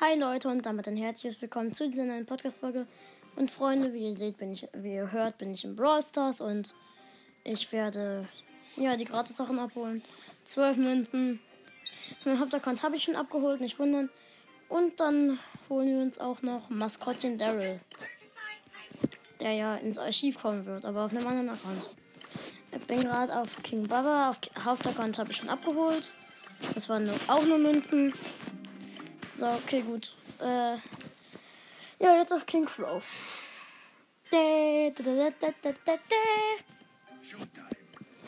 Hi Leute und damit ein herzliches Willkommen zu dieser neuen Podcast-Folge. Und Freunde, wie ihr seht, bin ich, wie ihr hört, bin ich im Brawl Stars und ich werde ja die Gratis-Sachen abholen. 12 Münzen. Mein Hauptaccount habe ich schon abgeholt, nicht wundern. Und dann holen wir uns auch noch Maskottchen Daryl. Der ja ins Archiv kommen wird, aber auf einem anderen Account. Ich bin gerade auf King Baba, auf Hauptaccount habe ich schon abgeholt. Das waren auch nur Münzen. So, okay, gut. Äh, ja, jetzt auf King Crow.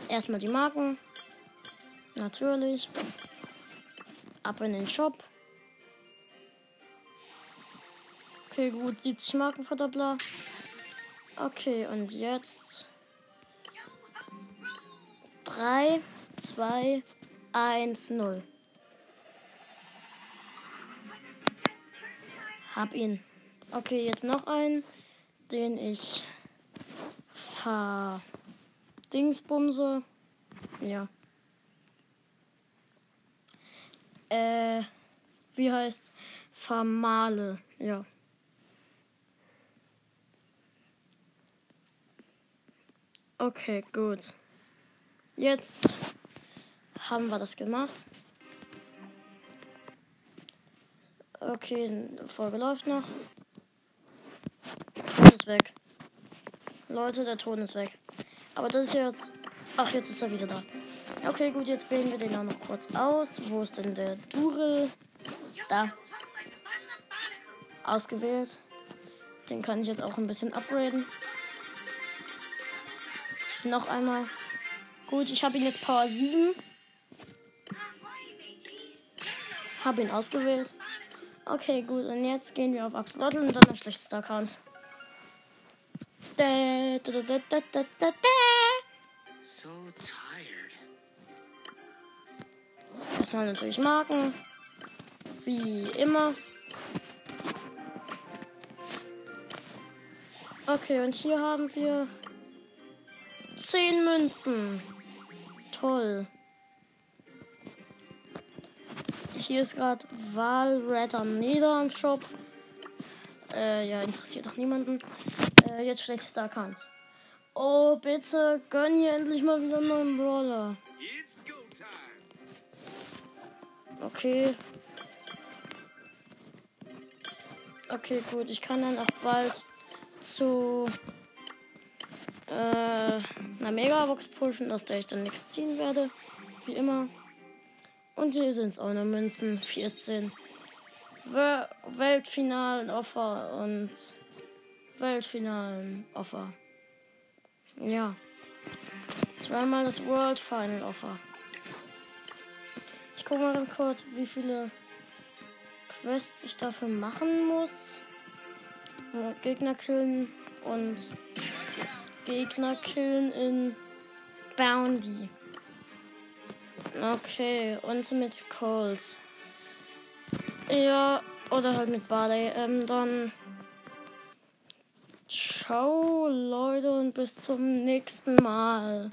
Erstmal die Marken. Natürlich. Ab in den Shop. Okay, gut. 70 Marken Verdoppler. Okay, und jetzt. 3, 2, 1, 0. Hab ihn. Okay, jetzt noch einen, den ich verdingsbumse. Ja. Äh, wie heißt vermale? Ja. Okay, gut. Jetzt haben wir das gemacht. Okay, Folge läuft noch. Ton ist weg. Leute, der Ton ist weg. Aber das ist jetzt. Ach, jetzt ist er wieder da. Okay, gut, jetzt wählen wir den auch noch kurz aus. Wo ist denn der Durel? Da. Ausgewählt. Den kann ich jetzt auch ein bisschen upgraden. Noch einmal. Gut, ich habe ihn jetzt Power 7. Habe ihn ausgewählt. Okay, gut. Und jetzt gehen wir auf Axolotl und dann der schlechteste Account. Da, da, da, da, da, da, da. So tired. Erstmal natürlich Marken. Wie immer. Okay, und hier haben wir 10 Münzen. Toll. Hier ist gerade Walretter Nieder im Shop. Äh, ja, interessiert doch niemanden. Äh, jetzt schlechtester Account. Oh, bitte gönn hier endlich mal wieder einen neuen Brawler. Okay. Okay, gut. Ich kann dann auch bald zu äh, einer Megabox pushen, aus der ich dann nichts ziehen werde. Wie immer. Und hier sind es auch noch Münzen. 14. We Weltfinalen Offer und Weltfinalen Offer. Ja. Zweimal das World Final Offer. Ich gucke mal ganz kurz, wie viele Quests ich dafür machen muss. Äh, Gegner killen und Gegner killen in Bounty. Okay, und mit Colt. Ja, oder halt mit Barley. Ähm, dann. Ciao, Leute, und bis zum nächsten Mal.